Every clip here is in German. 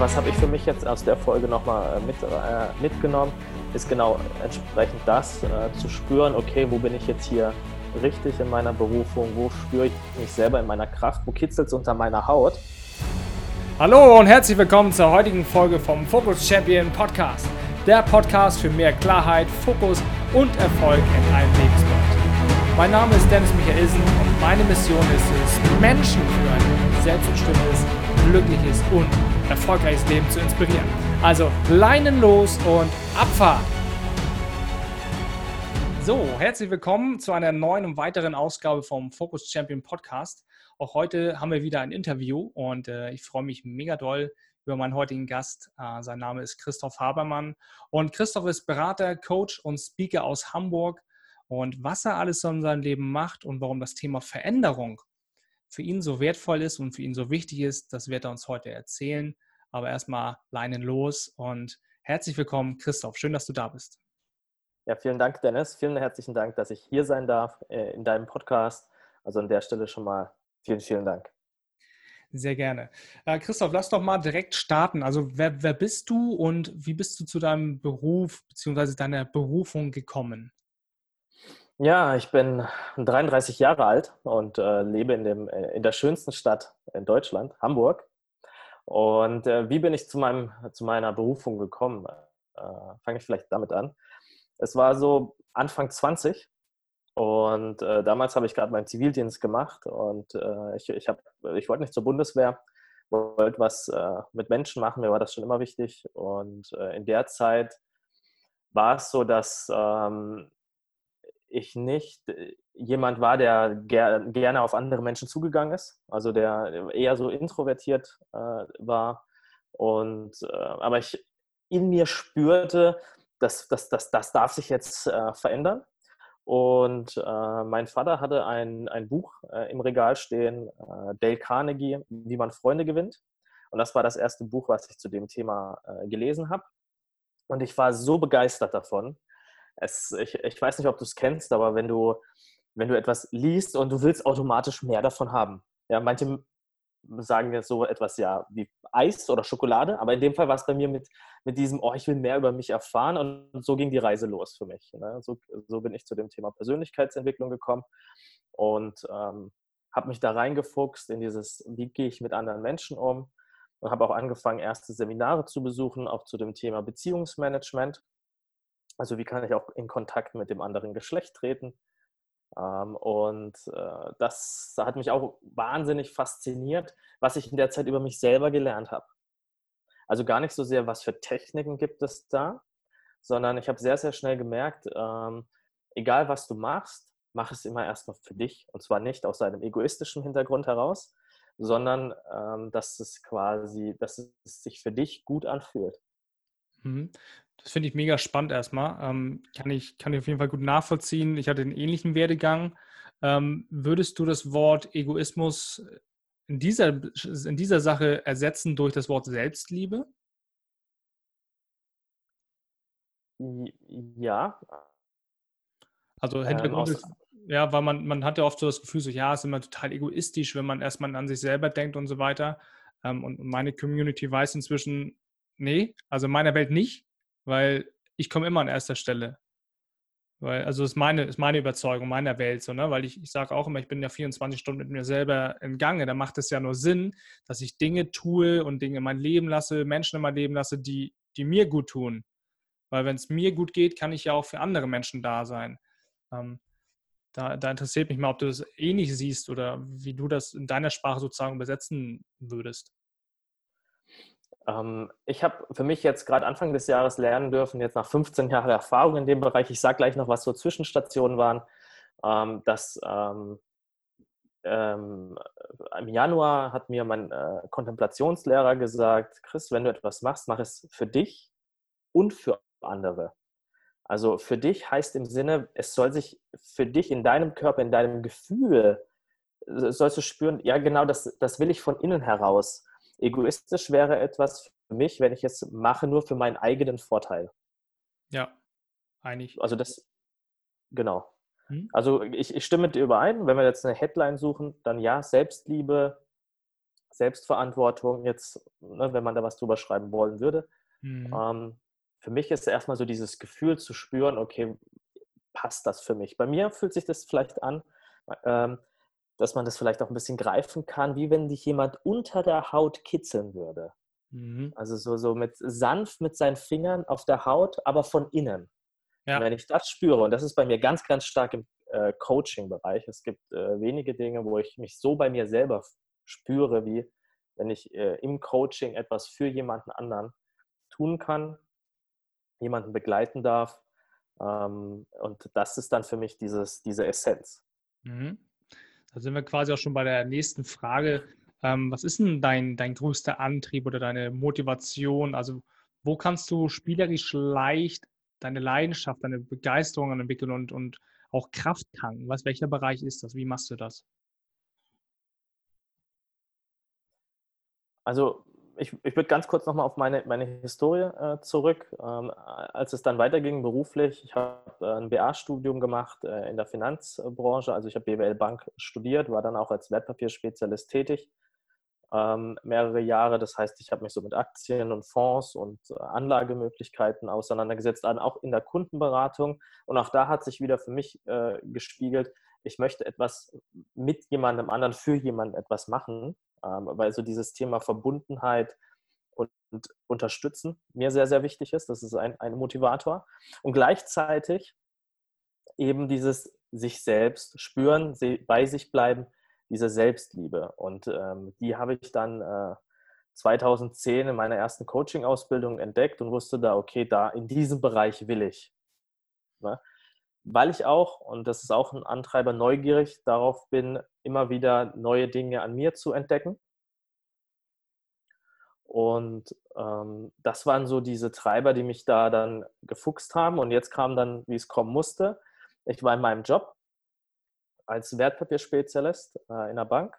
was habe ich für mich jetzt aus der Folge nochmal äh, mit, äh, mitgenommen, ist genau entsprechend das, äh, zu spüren, okay, wo bin ich jetzt hier richtig in meiner Berufung, wo spüre ich mich selber in meiner Kraft, wo kitzelt es unter meiner Haut. Hallo und herzlich willkommen zur heutigen Folge vom Focus Champion Podcast. Der Podcast für mehr Klarheit, Fokus und Erfolg in allen Lebensbereichen. Mein Name ist Dennis Michaelsen und meine Mission ist es, Menschen für ein selbstbestimmtes, glückliches und erfolgreiches Leben zu inspirieren. Also Leinen los und Abfahrt! So, herzlich willkommen zu einer neuen und weiteren Ausgabe vom Focus Champion Podcast. Auch heute haben wir wieder ein Interview und äh, ich freue mich mega doll über meinen heutigen Gast. Äh, sein Name ist Christoph Habermann und Christoph ist Berater, Coach und Speaker aus Hamburg. Und was er alles so in seinem Leben macht und warum das Thema Veränderung für ihn so wertvoll ist und für ihn so wichtig ist, das wird er uns heute erzählen. Aber erstmal Leinen los und herzlich willkommen, Christoph. Schön, dass du da bist. Ja, vielen Dank, Dennis. Vielen herzlichen Dank, dass ich hier sein darf äh, in deinem Podcast. Also an der Stelle schon mal vielen, vielen Dank. Sehr gerne. Äh, Christoph, lass doch mal direkt starten. Also wer, wer bist du und wie bist du zu deinem Beruf bzw. deiner Berufung gekommen? Ja, ich bin 33 Jahre alt und äh, lebe in, dem, äh, in der schönsten Stadt in Deutschland, Hamburg. Und äh, wie bin ich zu, meinem, zu meiner Berufung gekommen? Äh, Fange ich vielleicht damit an. Es war so Anfang 20 und äh, damals habe ich gerade meinen Zivildienst gemacht und äh, ich, ich, ich wollte nicht zur Bundeswehr, wollte was mit Menschen machen, mir war das schon immer wichtig. Und in der Zeit war es so, dass ähm, ich nicht äh, jemand war, der ger gerne auf andere Menschen zugegangen ist, also der eher so introvertiert äh, war. Und, äh, aber ich in mir spürte, dass das, das, das darf sich jetzt äh, verändern. Und äh, mein Vater hatte ein, ein Buch äh, im Regal stehen, Dale Carnegie, wie man Freunde gewinnt. Und das war das erste Buch, was ich zu dem Thema gelesen habe. Und ich war so begeistert davon, es, ich, ich weiß nicht, ob du es kennst, aber wenn du, wenn du etwas liest und du willst automatisch mehr davon haben. Ja, manche sagen jetzt so etwas ja wie Eis oder Schokolade, aber in dem Fall war es bei mir mit, mit diesem, oh, ich will mehr über mich erfahren und so ging die Reise los für mich. Ne? So, so bin ich zu dem Thema Persönlichkeitsentwicklung gekommen und ähm, habe mich da reingefuchst in dieses, wie gehe ich mit anderen Menschen um und habe auch angefangen, erste Seminare zu besuchen, auch zu dem Thema Beziehungsmanagement also wie kann ich auch in Kontakt mit dem anderen Geschlecht treten? Ähm, und äh, das hat mich auch wahnsinnig fasziniert, was ich in der Zeit über mich selber gelernt habe. Also gar nicht so sehr, was für Techniken gibt es da, sondern ich habe sehr, sehr schnell gemerkt, ähm, egal was du machst, mach es immer erstmal für dich. Und zwar nicht aus einem egoistischen Hintergrund heraus, sondern ähm, dass es quasi, dass es sich für dich gut anfühlt. Das finde ich mega spannend erstmal. Ähm, kann, ich, kann ich auf jeden Fall gut nachvollziehen. Ich hatte einen ähnlichen Werdegang. Ähm, würdest du das Wort Egoismus in dieser, in dieser Sache ersetzen durch das Wort Selbstliebe? Ja. Also Hintergrund ähm, ist, ja, weil man, man hat ja oft so das Gefühl, so ja, es ist immer total egoistisch, wenn man erstmal an sich selber denkt und so weiter. Ähm, und meine Community weiß inzwischen, nee, also in meiner Welt nicht weil ich komme immer an erster Stelle. Weil, also ist meine, ist meine Überzeugung, meiner Welt so, ne? Weil ich, ich sage auch immer, ich bin ja 24 Stunden mit mir selber in Gange. Da macht es ja nur Sinn, dass ich Dinge tue und Dinge in mein Leben lasse, Menschen in mein Leben lasse, die, die mir gut tun. Weil wenn es mir gut geht, kann ich ja auch für andere Menschen da sein. Ähm, da, da interessiert mich mal, ob du das ähnlich siehst oder wie du das in deiner Sprache sozusagen übersetzen würdest. Ähm, ich habe für mich jetzt gerade Anfang des Jahres lernen dürfen, jetzt nach 15 Jahren Erfahrung in dem Bereich, ich sage gleich noch, was so Zwischenstationen waren, ähm, dass ähm, im Januar hat mir mein äh, Kontemplationslehrer gesagt, Chris, wenn du etwas machst, mach es für dich und für andere. Also für dich heißt im Sinne, es soll sich für dich in deinem Körper, in deinem Gefühl, äh, sollst du spüren, ja genau, das, das will ich von innen heraus. Egoistisch wäre etwas für mich, wenn ich es mache nur für meinen eigenen Vorteil. Ja, einig. Also das, genau. Hm? Also ich, ich stimme mit dir überein, wenn wir jetzt eine Headline suchen, dann ja, Selbstliebe Selbstverantwortung jetzt, ne, wenn man da was drüber schreiben wollen würde. Mhm. Ähm, für mich ist erstmal so dieses Gefühl zu spüren, okay, passt das für mich? Bei mir fühlt sich das vielleicht an, ähm, dass man das vielleicht auch ein bisschen greifen kann, wie wenn dich jemand unter der Haut kitzeln würde. Mhm. Also so, so mit sanft mit seinen Fingern auf der Haut, aber von innen. Ja. wenn ich das spüre, und das ist bei mir ganz, ganz stark im äh, Coaching-Bereich, es gibt äh, wenige Dinge, wo ich mich so bei mir selber spüre, wie wenn ich äh, im Coaching etwas für jemanden anderen tun kann, jemanden begleiten darf. Ähm, und das ist dann für mich dieses, diese Essenz. Mhm. Da sind wir quasi auch schon bei der nächsten Frage. Ähm, was ist denn dein, dein größter Antrieb oder deine Motivation? Also wo kannst du spielerisch leicht deine Leidenschaft, deine Begeisterung entwickeln und, und auch Kraft tanken? Was, welcher Bereich ist das? Wie machst du das? Also ich, ich würde ganz kurz nochmal auf meine, meine Historie äh, zurück. Ähm, als es dann weiterging beruflich, ich habe äh, ein BA-Studium gemacht äh, in der Finanzbranche, also ich habe BWL Bank studiert, war dann auch als Wertpapierspezialist tätig, ähm, mehrere Jahre. Das heißt, ich habe mich so mit Aktien und Fonds und äh, Anlagemöglichkeiten auseinandergesetzt, auch in der Kundenberatung. Und auch da hat sich wieder für mich äh, gespiegelt, ich möchte etwas mit jemandem anderen, für jemanden etwas machen weil so dieses Thema Verbundenheit und, und, Unterstützen mir sehr, sehr wichtig ist. Das ist ein, ein Motivator. Und gleichzeitig eben dieses sich selbst spüren, bei sich bleiben, diese Selbstliebe. Und ähm, die habe ich dann äh, 2010 in meiner ersten Coaching-Ausbildung entdeckt und wusste da, okay, da in diesem Bereich will ich. Ne? Weil ich auch, und das ist auch ein Antreiber, neugierig darauf bin, immer wieder neue Dinge an mir zu entdecken. Und ähm, das waren so diese Treiber, die mich da dann gefuchst haben. Und jetzt kam dann, wie es kommen musste. Ich war in meinem Job als Wertpapierspezialist äh, in der Bank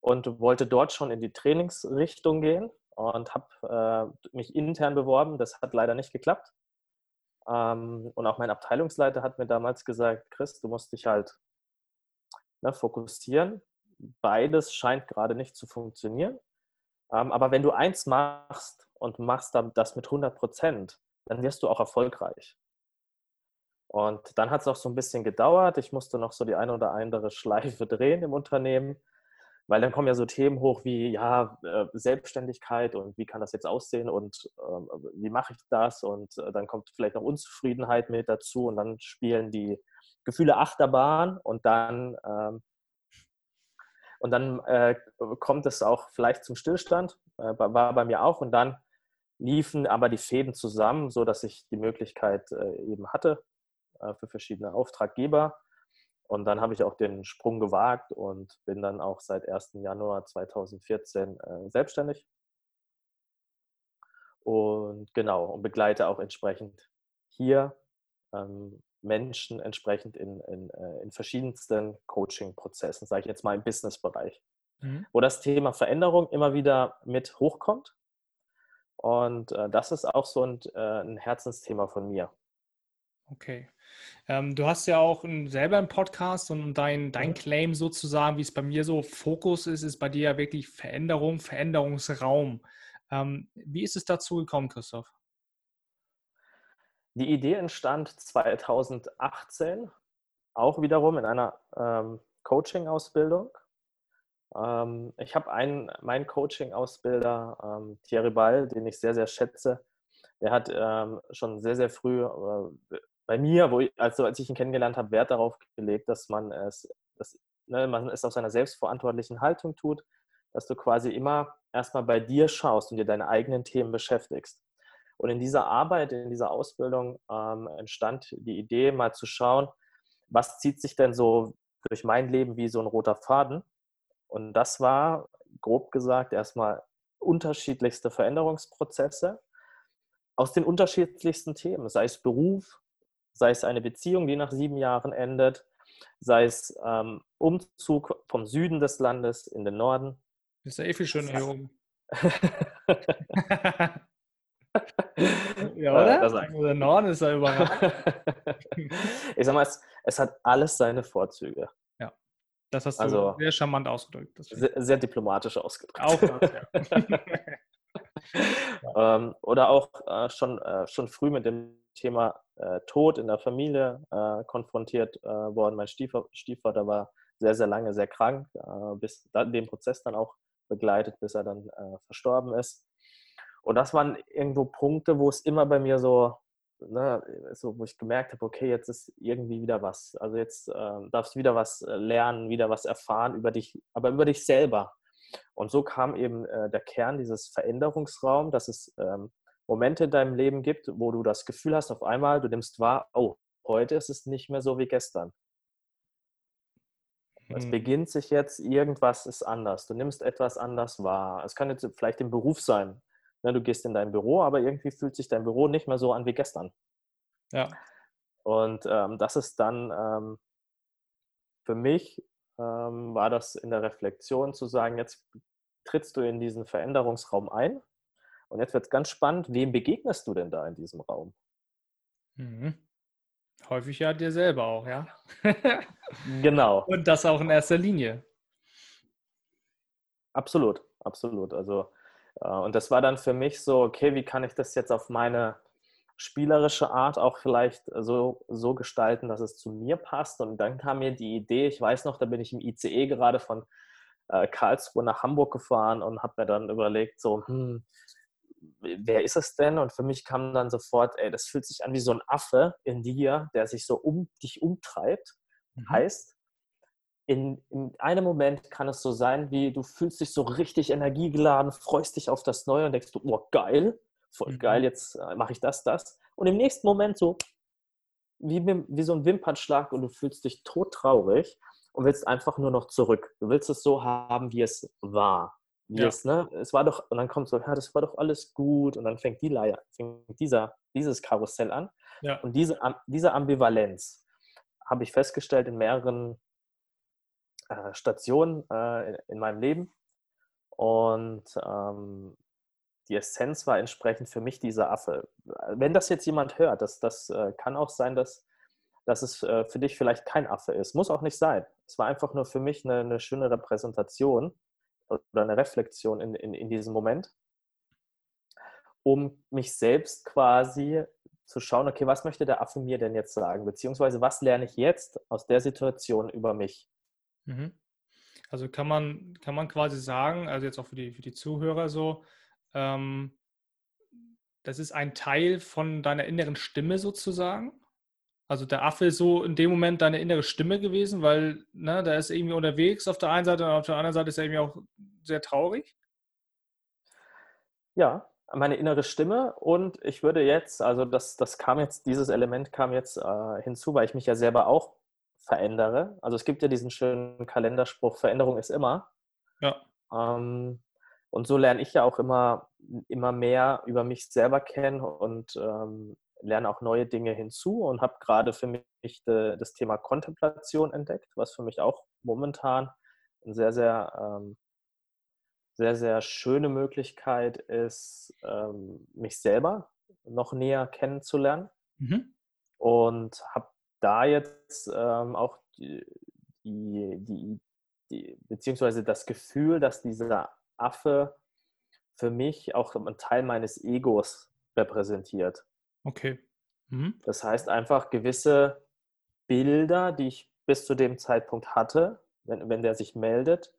und wollte dort schon in die Trainingsrichtung gehen und habe äh, mich intern beworben. Das hat leider nicht geklappt. Ähm, und auch mein Abteilungsleiter hat mir damals gesagt, Chris, du musst dich halt ne, fokussieren. Beides scheint gerade nicht zu funktionieren. Ähm, aber wenn du eins machst und machst das mit 100 Prozent, dann wirst du auch erfolgreich. Und dann hat es auch so ein bisschen gedauert. Ich musste noch so die eine oder andere Schleife drehen im Unternehmen, weil dann kommen ja so Themen hoch wie ja äh, Selbstständigkeit und wie kann das jetzt aussehen und ähm, wie mache ich das und äh, dann kommt vielleicht noch Unzufriedenheit mit dazu und dann spielen die Gefühle Achterbahn und dann, ähm, und dann äh, kommt es auch vielleicht zum Stillstand, äh, war bei mir auch und dann liefen aber die Fäden zusammen, so dass ich die Möglichkeit äh, eben hatte äh, für verschiedene Auftraggeber. Und dann habe ich auch den Sprung gewagt und bin dann auch seit 1. Januar 2014 äh, selbstständig. Und genau, und begleite auch entsprechend hier ähm, Menschen entsprechend in, in, äh, in verschiedensten Coaching-Prozessen, sage ich jetzt mal im Business-Bereich, mhm. wo das Thema Veränderung immer wieder mit hochkommt. Und äh, das ist auch so ein, äh, ein Herzensthema von mir. Okay. Ähm, du hast ja auch ein, selber einen Podcast und dein, dein. Claim sozusagen, wie es bei mir so Fokus ist, ist bei dir ja wirklich Veränderung, Veränderungsraum. Ähm, wie ist es dazu gekommen, Christoph? Die Idee entstand 2018, auch wiederum in einer ähm, Coaching-Ausbildung. Ähm, ich habe einen, meinen Coaching-Ausbilder, ähm, Thierry Ball, den ich sehr, sehr schätze, der hat ähm, schon sehr, sehr früh äh, bei mir, wo ich, also als ich ihn kennengelernt habe, Wert darauf gelegt, dass man es, dass, ne, man es aus seiner selbstverantwortlichen Haltung tut, dass du quasi immer erstmal bei dir schaust und dir deine eigenen Themen beschäftigst. Und in dieser Arbeit, in dieser Ausbildung ähm, entstand die Idee, mal zu schauen, was zieht sich denn so durch mein Leben wie so ein roter Faden. Und das war, grob gesagt, erstmal unterschiedlichste Veränderungsprozesse aus den unterschiedlichsten Themen, sei es Beruf, sei es eine Beziehung, die nach sieben Jahren endet, sei es ähm, Umzug vom Süden des Landes in den Norden. Ist ja eh viel schöner hier oben. ja, oder? Das der Norden ist ja überall. ich sag mal, es, es, hat alles seine Vorzüge. Ja. Das hast du also, sehr charmant ausgedrückt. Sehr, sehr, diplomatisch ausgedrückt. Auch das, ja. ähm, oder auch äh, schon, äh, schon früh mit dem Thema äh, Tod in der Familie äh, konfrontiert äh, worden. Mein Stiefvater, Stiefvater war sehr, sehr lange sehr krank, äh, bis dann, den Prozess dann auch begleitet, bis er dann verstorben ist. Und das waren irgendwo Punkte, wo es immer bei mir so, ne, so wo ich gemerkt habe, okay, jetzt ist irgendwie wieder was. Also jetzt darfst du wieder was lernen, wieder was erfahren über dich, aber über dich selber. Und so kam eben äh, der Kern dieses Veränderungsraum, dass es ähm, Momente in deinem Leben gibt, wo du das Gefühl hast, auf einmal, du nimmst wahr, oh, heute ist es nicht mehr so wie gestern. Es beginnt sich jetzt, irgendwas ist anders. Du nimmst etwas anders wahr. Es kann jetzt vielleicht im Beruf sein. Ne, du gehst in dein Büro, aber irgendwie fühlt sich dein Büro nicht mehr so an wie gestern. Ja. Und ähm, das ist dann ähm, für mich ähm, war das in der Reflexion zu sagen, jetzt trittst du in diesen Veränderungsraum ein und jetzt wird es ganz spannend, wem begegnest du denn da in diesem Raum? Mhm. Häufig ja dir selber auch, ja. genau. Und das auch in erster Linie. Absolut, absolut. Also, äh, und das war dann für mich so, okay, wie kann ich das jetzt auf meine spielerische Art auch vielleicht so, so gestalten, dass es zu mir passt. Und dann kam mir die Idee, ich weiß noch, da bin ich im ICE gerade von äh, Karlsruhe nach Hamburg gefahren und habe mir dann überlegt, so, hm, wer ist es denn? Und für mich kam dann sofort, ey, das fühlt sich an wie so ein Affe in dir, der sich so um dich umtreibt. Mhm. Heißt, in, in, einem Moment kann es so sein, wie du fühlst dich so richtig energiegeladen, freust dich auf das Neue und denkst du, oh geil, voll mhm. geil, jetzt äh, mache ich das, das. Und im nächsten Moment so wie, wie so ein Wimpernschlag und du fühlst dich todtraurig und willst einfach nur noch zurück. Du willst es so haben, wie es war. Wie ja. es, ne? Es war doch, und dann kommt so, ja, das war doch alles gut. Und dann fängt die Leier, fängt dieser, dieses Karussell an. Ja. Und diese, diese Ambivalenz habe ich festgestellt in mehreren äh, Stationen äh, in, in, meinem Leben. Und ähm, die Essenz war entsprechend für mich dieser Affe. Wenn das jetzt jemand hört, das, das äh, kann auch sein, dass, dass es äh, für dich vielleicht kein Affe ist. Muss auch nicht sein. Es war einfach nur für mich eine, eine schöne Repräsentation oder eine Reflexion in, in, in diesem Moment, um mich selbst quasi zu schauen, okay, was möchte der Affe mir denn jetzt sagen? Beziehungsweise was lerne ich jetzt aus der Situation über mich? Mhm. Also kann man, kann man quasi sagen, also jetzt auch für die, für die Zuhörer so, ähm, das ist ein Teil von deiner inneren Stimme sozusagen. Also der Affe ist so in dem Moment deine innere Stimme gewesen, weil ne, der ist irgendwie unterwegs auf der einen Seite und auf der anderen Seite ist er irgendwie auch sehr traurig. Ja, meine innere Stimme und ich würde jetzt, also das, das kam jetzt, dieses Element kam jetzt äh, hinzu, weil ich mich ja selber auch verändere. Also es gibt ja diesen schönen Kalenderspruch, Veränderung ist immer. Ja. Ähm, und so lerne ich ja auch immer, immer mehr über mich selber kennen und ähm, lerne auch neue Dinge hinzu und habe gerade für mich de, das Thema Kontemplation entdeckt, was für mich auch momentan eine sehr, sehr, ähm, sehr, sehr schöne Möglichkeit ist, ähm, mich selber noch näher kennenzulernen. Mhm. Und habe da jetzt ähm, auch die, die, die, die, beziehungsweise das Gefühl, dass dieser Affe für mich auch ein Teil meines Egos repräsentiert. Okay. Mhm. Das heißt einfach gewisse Bilder, die ich bis zu dem Zeitpunkt hatte, wenn, wenn der sich meldet,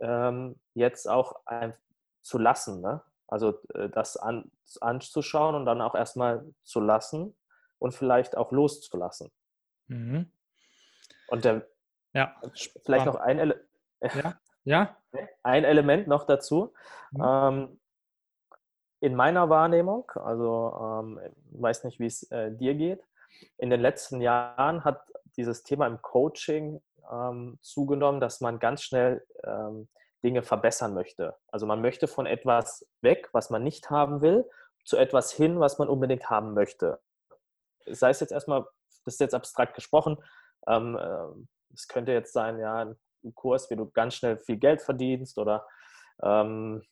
ähm, jetzt auch ein, zu lassen. Ne? Also äh, das an, anzuschauen und dann auch erstmal zu lassen und vielleicht auch loszulassen. Mhm. Und der, ja, vielleicht noch ein, Ele ja. Ja. Ein Element noch dazu. Mhm. Ähm, in meiner Wahrnehmung, also ähm, weiß nicht, wie es äh, dir geht, in den letzten Jahren hat dieses Thema im Coaching ähm, zugenommen, dass man ganz schnell ähm, Dinge verbessern möchte. Also man möchte von etwas weg, was man nicht haben will, zu etwas hin, was man unbedingt haben möchte. Sei es jetzt erstmal, das ist jetzt abstrakt gesprochen, ähm, äh, es könnte jetzt sein, ja, einen Kurs, wie du ganz schnell viel Geld verdienst oder ähm,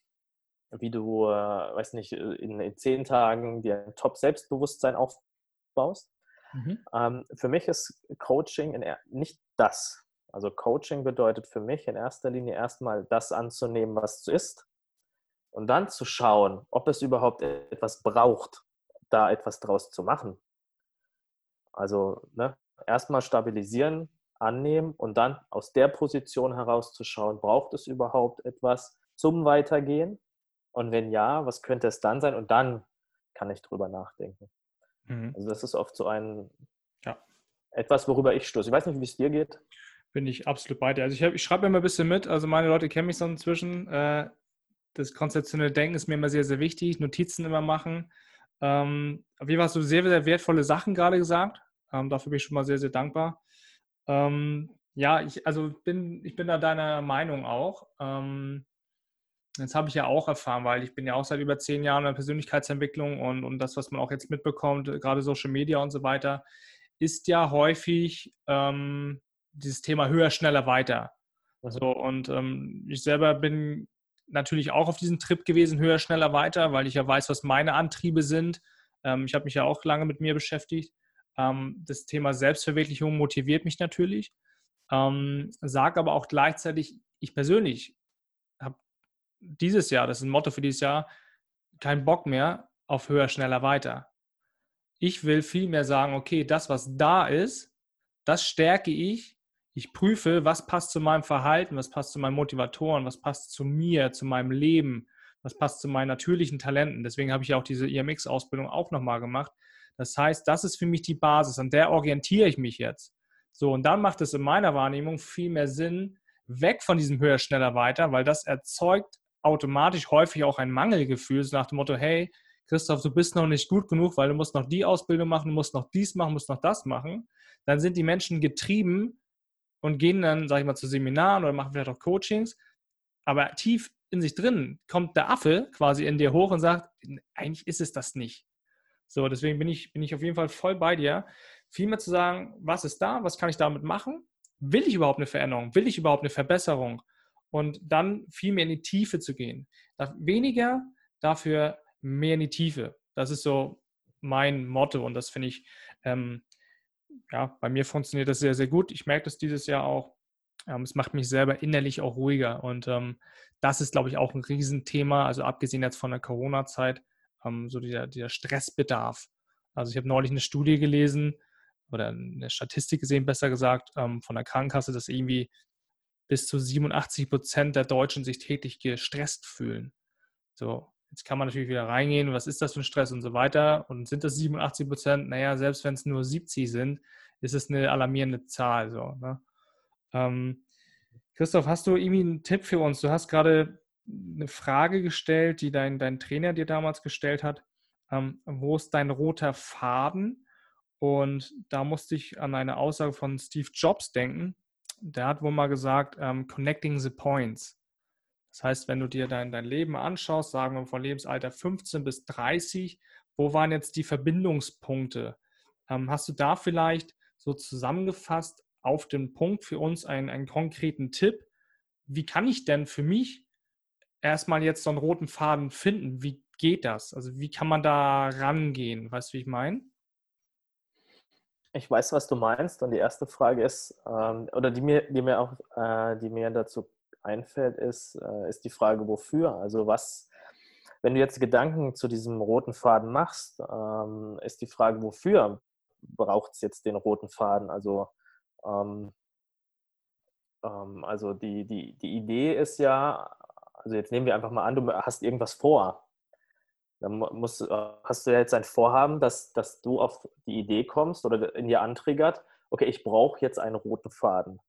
wie du, äh, weiß nicht, äh, in, in, zehn Tagen dir ein Top-Selbstbewusstsein aufbaust. Mhm. Ähm, für mich ist Coaching in, nicht das. Also Coaching bedeutet für mich in erster Linie erstmal das anzunehmen, was es ist und dann zu schauen, ob es überhaupt etwas braucht, da etwas draus zu machen. Also ne, erstmal stabilisieren, annehmen und dann aus der Position herauszuschauen, braucht es überhaupt etwas zum Weitergehen? Und wenn ja, was könnte es dann sein? Und dann kann ich drüber nachdenken. Mhm. Also das ist oft so ein ja. etwas, worüber ich stoße. Ich weiß nicht, wie es dir geht. Bin ich absolut bei dir. Also ich, ich schreibe immer ein bisschen mit. Also meine Leute kennen mich so inzwischen. Äh, das konzeptionelle Denken ist mir immer sehr, sehr wichtig. Notizen immer machen. Ähm, auf jeden Fall hast du sehr, sehr wertvolle Sachen gerade gesagt. Ähm, dafür bin ich schon mal sehr, sehr dankbar. Ähm, ja, ich, also bin, ich bin da deiner Meinung auch. Ähm, das habe ich ja auch erfahren, weil ich bin ja auch seit über zehn Jahren in der Persönlichkeitsentwicklung und, und das, was man auch jetzt mitbekommt, gerade Social Media und so weiter, ist ja häufig ähm, dieses Thema höher, schneller, weiter. Mhm. So, und ähm, ich selber bin natürlich auch auf diesem Trip gewesen, höher, schneller, weiter, weil ich ja weiß, was meine Antriebe sind. Ähm, ich habe mich ja auch lange mit mir beschäftigt. Ähm, das Thema Selbstverwirklichung motiviert mich natürlich. Ähm, sage aber auch gleichzeitig, ich persönlich dieses Jahr, das ist ein Motto für dieses Jahr, keinen Bock mehr auf höher, schneller, weiter. Ich will vielmehr sagen, okay, das, was da ist, das stärke ich. Ich prüfe, was passt zu meinem Verhalten, was passt zu meinen Motivatoren, was passt zu mir, zu meinem Leben, was passt zu meinen natürlichen Talenten. Deswegen habe ich auch diese IMX-Ausbildung auch nochmal gemacht. Das heißt, das ist für mich die Basis, an der orientiere ich mich jetzt. So, und dann macht es in meiner Wahrnehmung viel mehr Sinn, weg von diesem höher, schneller, weiter, weil das erzeugt automatisch häufig auch ein Mangelgefühl, so nach dem Motto, hey, Christoph, du bist noch nicht gut genug, weil du musst noch die Ausbildung machen, du musst noch dies machen, musst noch das machen. Dann sind die Menschen getrieben und gehen dann, sag ich mal, zu Seminaren oder machen vielleicht auch Coachings. Aber tief in sich drin kommt der Affe quasi in dir hoch und sagt, eigentlich ist es das nicht. So, deswegen bin ich, bin ich auf jeden Fall voll bei dir. Vielmehr zu sagen, was ist da, was kann ich damit machen? Will ich überhaupt eine Veränderung? Will ich überhaupt eine Verbesserung? Und dann viel mehr in die Tiefe zu gehen. Weniger, dafür mehr in die Tiefe. Das ist so mein Motto und das finde ich, ähm, ja, bei mir funktioniert das sehr, sehr gut. Ich merke das dieses Jahr auch. Ähm, es macht mich selber innerlich auch ruhiger und ähm, das ist, glaube ich, auch ein Riesenthema. Also abgesehen jetzt von der Corona-Zeit, ähm, so dieser, dieser Stressbedarf. Also ich habe neulich eine Studie gelesen oder eine Statistik gesehen, besser gesagt, ähm, von der Krankenkasse, dass irgendwie bis zu 87 Prozent der Deutschen sich täglich gestresst fühlen. So, jetzt kann man natürlich wieder reingehen, was ist das für ein Stress und so weiter. Und sind das 87 Prozent? Naja, selbst wenn es nur 70 sind, ist es eine alarmierende Zahl. So, ne? ähm, Christoph, hast du irgendwie einen Tipp für uns? Du hast gerade eine Frage gestellt, die dein, dein Trainer dir damals gestellt hat. Ähm, wo ist dein roter Faden? Und da musste ich an eine Aussage von Steve Jobs denken. Der hat wohl mal gesagt, ähm, connecting the points. Das heißt, wenn du dir dein, dein Leben anschaust, sagen wir von Lebensalter 15 bis 30, wo waren jetzt die Verbindungspunkte? Ähm, hast du da vielleicht so zusammengefasst auf den Punkt für uns einen, einen konkreten Tipp? Wie kann ich denn für mich erstmal jetzt so einen roten Faden finden? Wie geht das? Also wie kann man da rangehen? Weißt du, wie ich meine? Ich weiß, was du meinst. Und die erste Frage ist, ähm, oder die mir, die mir auch, äh, die mir dazu einfällt, ist, äh, ist die Frage, wofür? Also was, wenn du jetzt Gedanken zu diesem roten Faden machst, ähm, ist die Frage, wofür braucht es jetzt den roten Faden? Also ähm, ähm, also die, die, die Idee ist ja, also jetzt nehmen wir einfach mal an, du hast irgendwas vor. Dann musst, äh, hast du ja jetzt ein Vorhaben, dass, dass du auf die Idee kommst oder in dir antriggert, okay, ich brauche jetzt einen roten Faden.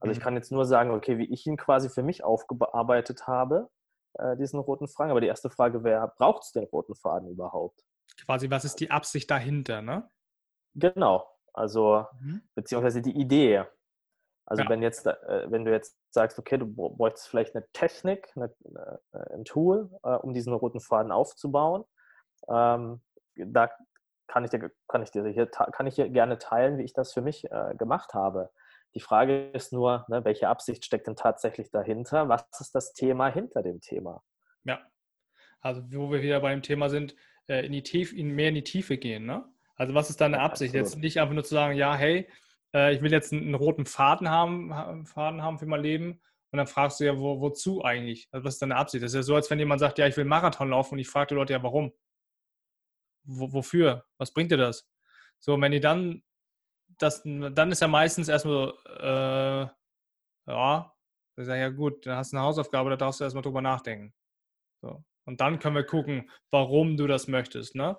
Also ich mhm. kann jetzt nur sagen, okay, wie ich ihn quasi für mich aufgearbeitet habe, äh, diesen roten Faden. Aber die erste Frage wäre, braucht es den roten Faden überhaupt? Quasi, was ist die Absicht dahinter, ne? Genau. Also, mhm. beziehungsweise die Idee. Also ja. wenn jetzt, äh, wenn du jetzt sagst, okay, du bräuchtest vielleicht eine Technik, eine, äh, ein Tool, äh, um diesen roten Faden aufzubauen, ähm, da kann ich dir, kann ich dir hier, kann ich hier gerne teilen, wie ich das für mich gemacht habe. Die Frage ist nur, ne, welche Absicht steckt denn tatsächlich dahinter? Was ist das Thema hinter dem Thema? Ja, also wo wir wieder beim Thema sind, in die Tiefe, in mehr in die Tiefe gehen. Ne? Also was ist deine Absicht? Absolut. Jetzt nicht einfach nur zu sagen, ja, hey, äh, ich will jetzt einen, einen, roten Faden haben, Faden haben für mein Leben. Und dann fragst du ja, wo, wozu eigentlich? Also was ist deine Absicht? Das ist ja so, als wenn jemand sagt, ja, ich will Marathon laufen und ich frage die Leute, ja, warum? Wo, wofür? Was bringt dir das? So, wenn die dann, das, dann ist ja meistens erstmal äh, ja, ich sage, ja gut, dann hast du eine Hausaufgabe, da darfst du erstmal drüber nachdenken. So. Und dann können wir gucken, warum du das möchtest, ne?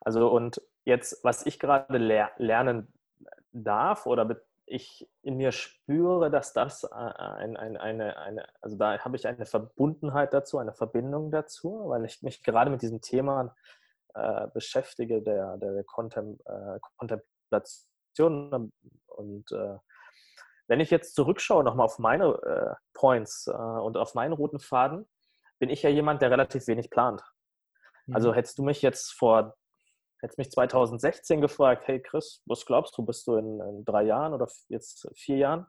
Also und jetzt, was ich gerade ler lernen darf oder ich in mir spüre, dass das äh, ein, ein, eine, eine, also da habe ich eine Verbundenheit dazu, eine Verbindung dazu, weil ich mich gerade mit diesem Thema äh, beschäftige, der, der Kontem, äh, Kontemplation und äh, wenn ich jetzt zurückschaue nochmal auf meine äh, Points äh, und auf meinen roten Faden, bin ich ja jemand, der relativ wenig plant. Also mhm. hättest du mich jetzt vor hättest mich 2016 gefragt, hey Chris, was glaubst du, bist du in, in drei Jahren oder jetzt vier Jahren?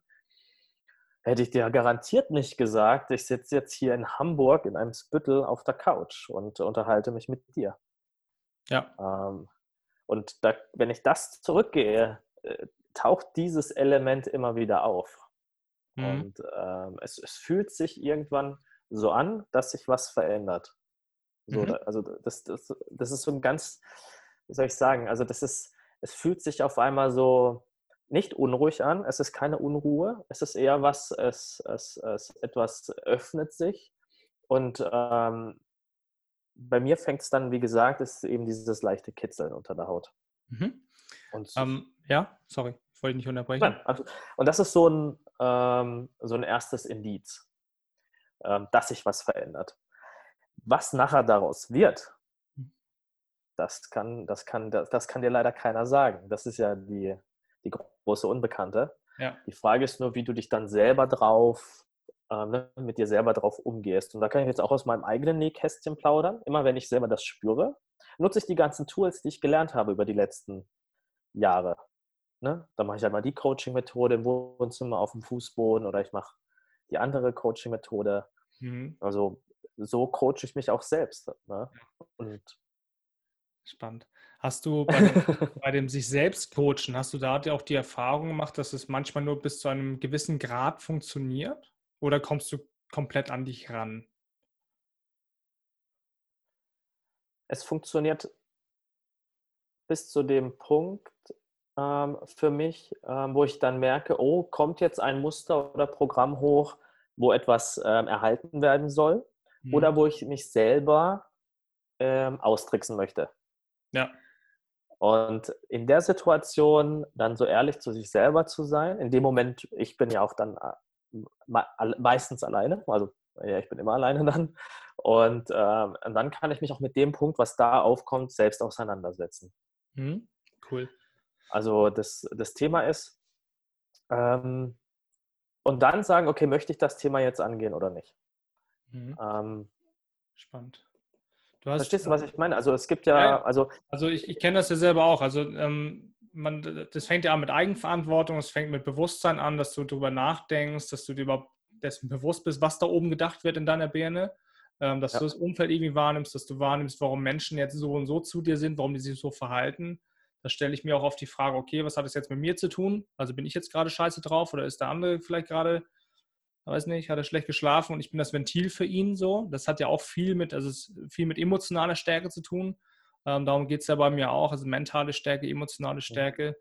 Hätte ich dir garantiert nicht gesagt, ich sitze jetzt hier in Hamburg in einem Spüttel auf der Couch und unterhalte mich mit dir. Ja. Ähm, und da, wenn ich das zurückgehe, äh, taucht dieses Element immer wieder auf. Mhm. Und ähm, es, es, fühlt sich irgendwann so an, dass sich was verändert. So, mhm. Also das, das, das ist so ein ganz, wie soll ich sagen, also das ist, es fühlt sich auf einmal so nicht unruhig an, es ist keine Unruhe, es ist eher was, es, es, es etwas öffnet sich und ähm, bei mir fängt es dann, wie gesagt, ist eben dieses leichte Kitzeln unter der Haut. Mhm. Ähm, ja, sorry, ich wollte nicht unterbrechen. Nein, also, und das ist so ein, ähm, so ein erstes Indiz, ähm, dass sich was verändert. Was nachher daraus wird, das kann, das kann, das, das kann dir leider keiner sagen. Das ist ja die, die große Unbekannte. Ja. Die Frage ist nur, wie du dich dann selber drauf, äh, ne, mit dir selber drauf umgehst. Und da kann ich jetzt auch aus meinem eigenen Nähkästchen plaudern. Immer wenn ich selber das spüre, nutze ich die ganzen Tools, die ich gelernt habe über die letzten Jahre. Ne? Da mache ich halt mal die Coaching-Methode im Wohnzimmer auf dem Fußboden oder ich mache die andere Coaching-Methode. Mhm. Also so coache ich mich auch selbst. Ne? Und Spannend. Hast du bei dem, bei dem, sich selbst coachen, hast du da auch die Erfahrung gemacht, dass es manchmal nur bis zu einem gewissen Grad funktioniert? Oder kommst du komplett an dich ran? Es funktioniert bis zu dem Punkt ähm, für mich, ähm, wo ich dann merke, oh, kommt jetzt ein Muster oder Programm hoch, wo etwas ähm, erhalten werden soll, mhm. oder wo ich mich selber ähm, austricksen möchte. Ja. Und in der Situation dann so ehrlich zu sich selber zu sein, in dem Moment, ich bin ja auch dann äh, meistens alleine, also ja, ich bin immer alleine dann. Und, ähm, und dann kann ich mich auch mit dem Punkt, was da aufkommt, selbst auseinandersetzen. Mhm. Cool. Also das, das Thema ist, ähm, und dann sagen, okay, möchte ich das Thema jetzt angehen oder nicht? Mhm. Ähm, Spannend. Du hast, Verstehst du, was ich meine? Also es gibt ja, ja also also ich, ich kenne das ja selber auch. Also ähm, man, das fängt ja an mit Eigenverantwortung, es fängt mit Bewusstsein an, dass du darüber nachdenkst, dass du dir überhaupt dessen bewusst bist, was da oben gedacht wird in deiner Birne, ähm, dass ja. du das Umfeld irgendwie wahrnimmst, dass du wahrnimmst, warum Menschen jetzt so und so zu dir sind, warum die sich so verhalten. Da stelle ich mir auch oft die Frage, okay, was hat das jetzt mit mir zu tun? Also bin ich jetzt gerade scheiße drauf oder ist der andere vielleicht gerade weiß nicht, hat er schlecht geschlafen und ich bin das Ventil für ihn so. Das hat ja auch viel mit, also viel mit emotionaler Stärke zu tun. Ähm, darum geht es ja bei mir auch, also mentale Stärke, emotionale Stärke.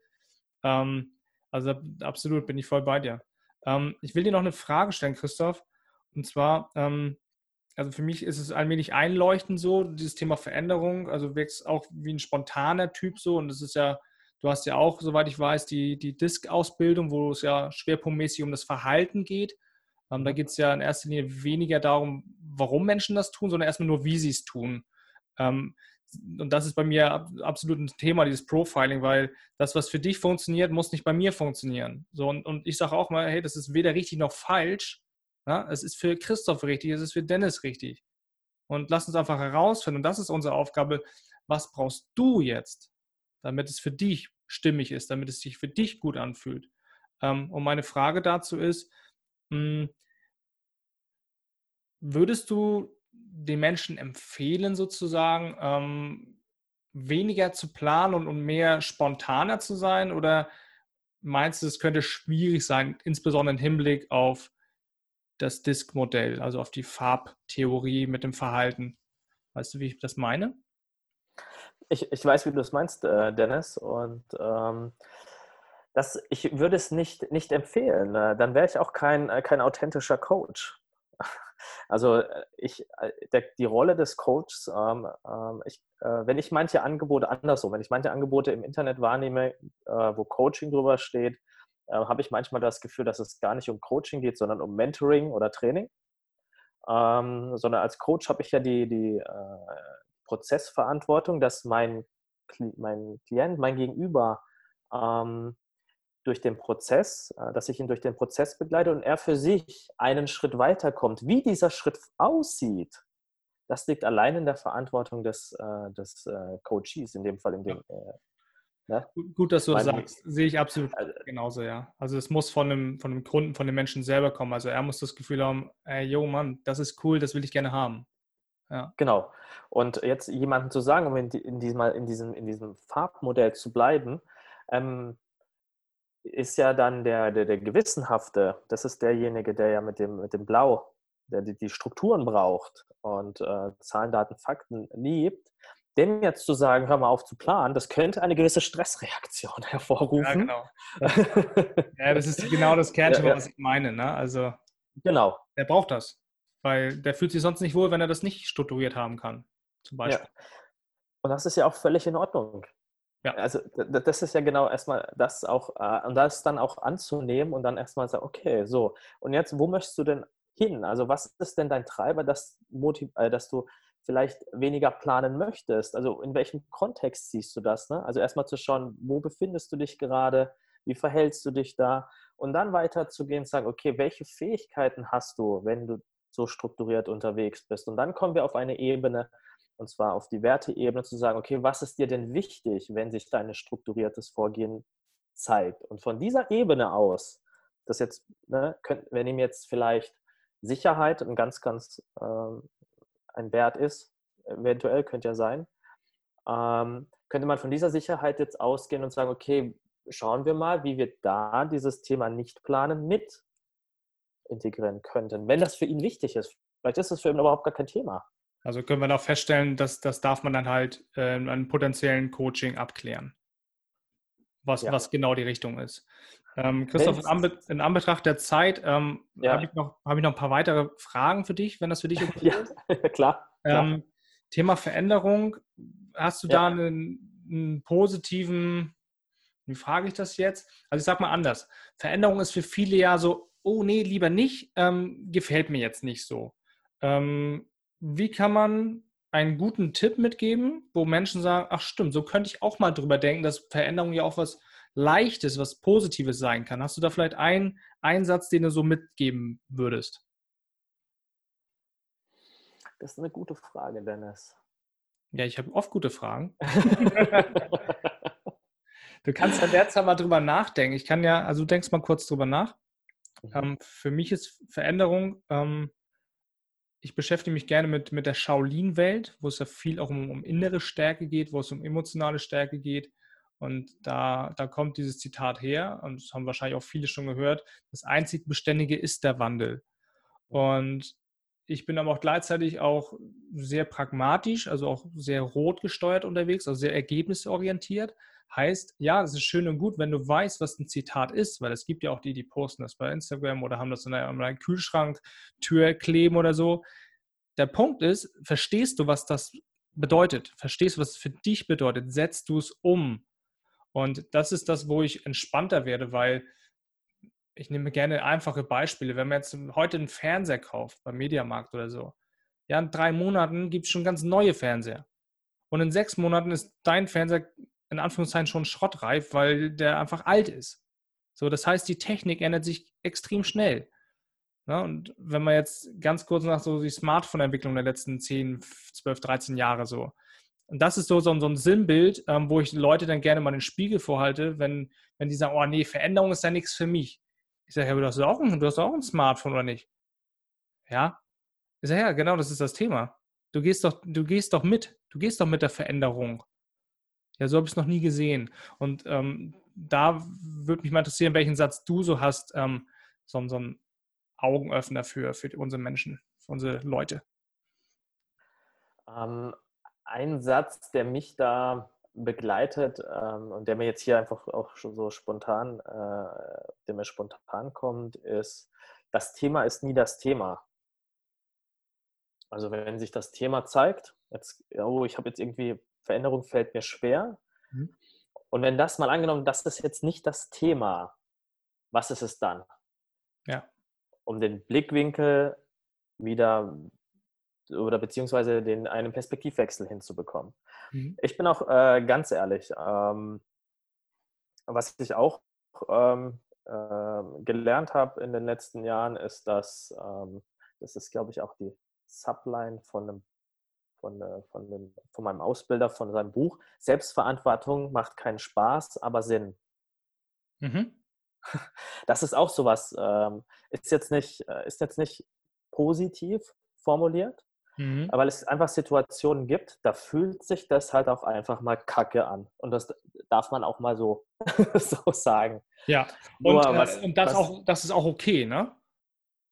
Ähm, also absolut bin ich voll bei dir. Ähm, ich will dir noch eine Frage stellen, Christoph. Und zwar, ähm, also für mich ist es allmählich einleuchtend so, dieses Thema Veränderung. Also wirkst auch wie ein spontaner Typ so. Und das ist ja, du hast ja auch, soweit ich weiß, die, die Disk-Ausbildung, wo es ja schwerpunktmäßig um das Verhalten geht. Ähm, da geht es ja in erster Linie weniger darum, warum Menschen das tun, sondern erstmal nur, wie sie es tun. Ähm, und das ist bei mir absolut ein Thema, dieses Profiling, weil das, was für dich funktioniert, muss nicht bei mir funktionieren. So, und, und ich sage auch mal, hey, das ist weder richtig noch falsch. Ja? Es ist für Christoph richtig, es ist für Dennis richtig. Und lass uns einfach herausfinden, und das ist unsere Aufgabe, was brauchst du jetzt, damit es für dich stimmig ist, damit es sich für dich gut anfühlt. Ähm, und meine Frage dazu ist, Würdest du den Menschen empfehlen, sozusagen, ähm, weniger zu planen und, und mehr spontaner zu sein? Oder meinst du, es könnte schwierig sein, insbesondere im Hinblick auf das Disk-Modell, also auf die Farbtheorie mit dem Verhalten? Weißt du, wie ich das meine? Ich, ich weiß, wie du das meinst, äh, Dennis. Und ähm, das, ich würde es nicht, nicht empfehlen. Äh, dann wäre ich auch kein, äh, kein authentischer Coach. Also äh, ich, der, die Rolle des Coaches, ähm, ähm, ich, äh, wenn ich manche Angebote andersrum, wenn ich manche Angebote im Internet wahrnehme, äh, wo Coaching drüber steht, äh, habe ich manchmal das Gefühl, dass es gar nicht um Coaching geht, sondern um Mentoring oder Training. Ähm, sondern als Coach habe ich ja die, die Prozessverantwortung, dass mein, mein Klient, mein Gegenüber ähm, durch den Prozess, äh, dass ich ihn durch den Prozess begleite und er für sich einen Schritt weiterkommt. Wie dieser Schritt aussieht, das liegt allein in der Verantwortung des, äh, des äh, Coaches, in dem Fall in dem. Ja. Ne? Gut, dass du das sagst. Sehe ich absolut also, genauso, ja. Also es muss von dem, von dem Kunden, von dem Menschen selber kommen. Also er muss das Gefühl haben, ey, yo Mann, das ist cool, das will ich gerne haben. Ja. Genau. Und jetzt jemandem zu sagen, um in, in, diesem, in, diesem, in diesem Farbmodell zu bleiben, ähm, ist ja dann der, der, der Gewissenhafte, das ist derjenige, der ja mit dem, mit dem Blau, der die, die Strukturen braucht und äh, Zahlen, Daten, Fakten liebt, dem jetzt zu sagen, hör mal auf zu planen, das könnte eine gewisse Stressreaktion hervorrufen. Ja, genau. ja, das ist genau das Kernthema, ja, ja. was ich meine. Ne? Also, genau. Der braucht das, weil der fühlt sich sonst nicht wohl, wenn er das nicht strukturiert haben kann, zum Beispiel. Ja. Und das ist ja auch völlig in Ordnung. Ja. Also das ist ja genau erstmal das auch, äh, und das dann auch anzunehmen und dann erstmal sagen, okay, so, und jetzt, wo möchtest du denn hin? Also was ist denn dein Treiber, dass, äh, dass du vielleicht weniger planen möchtest? Also in welchem Kontext siehst du das? Ne? Also erstmal zu schauen, wo befindest du dich gerade? Wie verhältst du dich da? Und dann weiterzugehen und sagen, okay, welche Fähigkeiten hast du, wenn du so strukturiert unterwegs bist? Und dann kommen wir auf eine Ebene, und zwar auf die Werteebene zu sagen, okay, was ist dir denn wichtig, wenn sich dein strukturiertes Vorgehen zeigt? Und von dieser Ebene aus, das jetzt, ne, können, wir nehmen jetzt vielleicht Sicherheit ein ganz, ganz äh, ein Wert ist, eventuell könnte ja sein, ähm, könnte man von dieser Sicherheit jetzt ausgehen und sagen, okay, schauen wir mal, wie wir da dieses Thema nicht planen mit integrieren könnten, wenn das für ihn wichtig ist. Vielleicht ist es für ihn überhaupt gar kein Thema. Also können wir noch feststellen, dass das darf man dann halt äh, in einem potenziellen Coaching abklären, was, ja. was genau die Richtung ist. Ähm, Christoph, in, Anbe in, Anbetracht der Zeit ähm, ja. habe ich, noch, hab ich noch ein paar weitere Fragen für dich, wenn das für dich okay ist. ja, klar. Ähm, Thema Veränderung. Hast du ja. da einen, einen, positiven, wie frage ich das jetzt? Also ich sage mal anders. Veränderung ist für viele ja so, oh nee, lieber nicht, ähm, gefällt mir jetzt nicht so. Ähm, wie kann man einen guten Tipp mitgeben, wo Menschen sagen, ach stimmt, so könnte ich auch mal drüber denken, dass Veränderung ja auch was Leichtes, was Positives sein kann. Hast du da vielleicht einen Einsatz, den du so mitgeben würdest? Das ist eine gute Frage, Dennis. Ja, ich habe oft gute Fragen. du kannst ja derzeit mal drüber nachdenken. Ich kann ja, also du denkst mal kurz drüber nach. Mhm. Ähm, für mich ist Veränderung ähm, ich beschäftige mich gerne mit, mit der Shaolin-Welt, wo es ja viel auch um, um, innere Stärke geht, wo es um emotionale Stärke geht. Und da, da kommt dieses Zitat her, und das haben wahrscheinlich auch viele schon gehört, das einzig Beständige ist der Wandel. Und ich bin aber auch gleichzeitig auch sehr pragmatisch, also auch sehr rot gesteuert unterwegs, also sehr ergebnisorientiert. Heißt, ja, es ist schön und gut, wenn du weißt, was ein Zitat ist, weil es gibt ja auch die, die posten das bei Instagram oder haben das in einer, Kühlschranktür kleben oder so. Der Punkt ist, verstehst du, was das bedeutet? Verstehst du, was es für dich bedeutet? Setzt du es um? Und das ist das, wo ich entspannter werde, weil ich nehme gerne einfache Beispiele. Wenn man jetzt heute einen Fernseher kauft, beim Mediamarkt oder so, ja, in drei Monaten gibt es schon ganz neue Fernseher. Und in sechs Monaten ist dein Fernseher in Anführungszeichen schon schrottreif, weil der einfach alt ist. So, das heißt, die Technik ändert sich extrem schnell. Ja, und wenn man jetzt ganz kurz nach so die Smartphone-Entwicklung der letzten 10, 12, 13 Jahre so. Und das ist so, so, so ein Sinnbild, ähm, wo ich Leute dann gerne mal den Spiegel vorhalte, wenn, wenn die sagen, oh nee, Veränderung ist ja nichts für mich. Ich sage, ja, du hast auch ein, du hast auch ein Smartphone, oder nicht? Ja. Ich sage, ja, genau, das ist das Thema. Du gehst doch, du gehst doch mit. Du gehst doch mit der Veränderung. Ja, so habe ich es noch nie gesehen. Und ähm, da würde mich mal interessieren, welchen Satz du so hast, ähm, so, so ein Augenöffner für, für unsere Menschen, für unsere Leute. Ähm, ein Satz, der mich da begleitet ähm, und der mir jetzt hier einfach auch schon so spontan, äh, der mir spontan kommt, ist, das Thema ist nie das Thema. Also wenn sich das Thema zeigt, jetzt, oh, ich habe jetzt irgendwie, Veränderung fällt mir schwer. Mhm. Und wenn das mal angenommen, das ist jetzt nicht das Thema, was ist es dann? Ja. Um den Blickwinkel wieder oder beziehungsweise den einen Perspektivwechsel hinzubekommen. Mhm. Ich bin auch äh, ganz ehrlich, ähm, was ich auch ähm, äh, gelernt habe in den letzten Jahren, ist, dass ähm, das ist, glaube ich, auch die Subline von einem von, äh, von, dem, von meinem Ausbilder, von seinem Buch. Selbstverantwortung macht keinen Spaß, aber Sinn. Mhm. Das ist auch sowas, ähm, ist, jetzt nicht, äh, ist jetzt nicht positiv formuliert, mhm. weil es einfach Situationen gibt, da fühlt sich das halt auch einfach mal kacke an. Und das darf man auch mal so, so sagen. Ja, und, was, und das, was, auch, das ist auch okay, ne?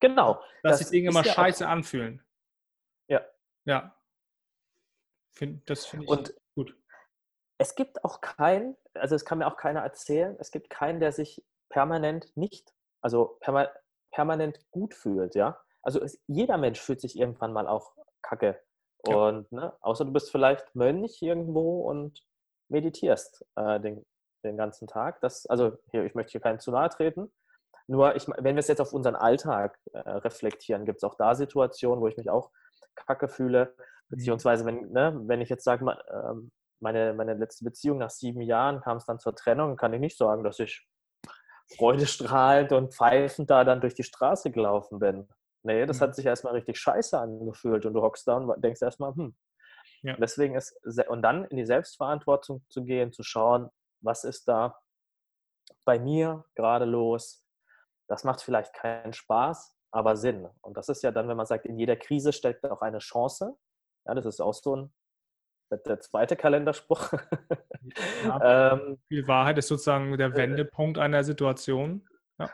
Genau. Dass das sich Dinge immer scheiße auch, anfühlen. Ja. Ja. Find, das finde ich und gut. Es gibt auch keinen, also es kann mir auch keiner erzählen, es gibt keinen, der sich permanent nicht, also perma permanent gut fühlt, ja. Also es, jeder Mensch fühlt sich irgendwann mal auch kacke. Ja. Und ne, außer du bist vielleicht Mönch irgendwo und meditierst äh, den, den ganzen Tag. Das, also hier, ich möchte hier keinen zu nahe treten. Nur, ich, wenn wir es jetzt auf unseren Alltag äh, reflektieren, gibt es auch da Situationen, wo ich mich auch kacke fühle. Beziehungsweise, wenn, ne, wenn ich jetzt sage, ähm, meine, meine letzte Beziehung nach sieben Jahren kam es dann zur Trennung, kann ich nicht sagen, dass ich freudestrahlend und pfeifend da dann durch die Straße gelaufen bin. Nee, das mhm. hat sich erstmal richtig scheiße angefühlt und du hockst da und denkst erstmal, hm. Ja. Deswegen ist, und dann in die Selbstverantwortung zu gehen, zu schauen, was ist da bei mir gerade los, das macht vielleicht keinen Spaß, aber Sinn. Und das ist ja dann, wenn man sagt, in jeder Krise steckt auch eine Chance. Ja, das ist auch so ein der zweite Kalenderspruch. Ja, ähm, viel Wahrheit ist sozusagen der äh, Wendepunkt einer Situation. Ja.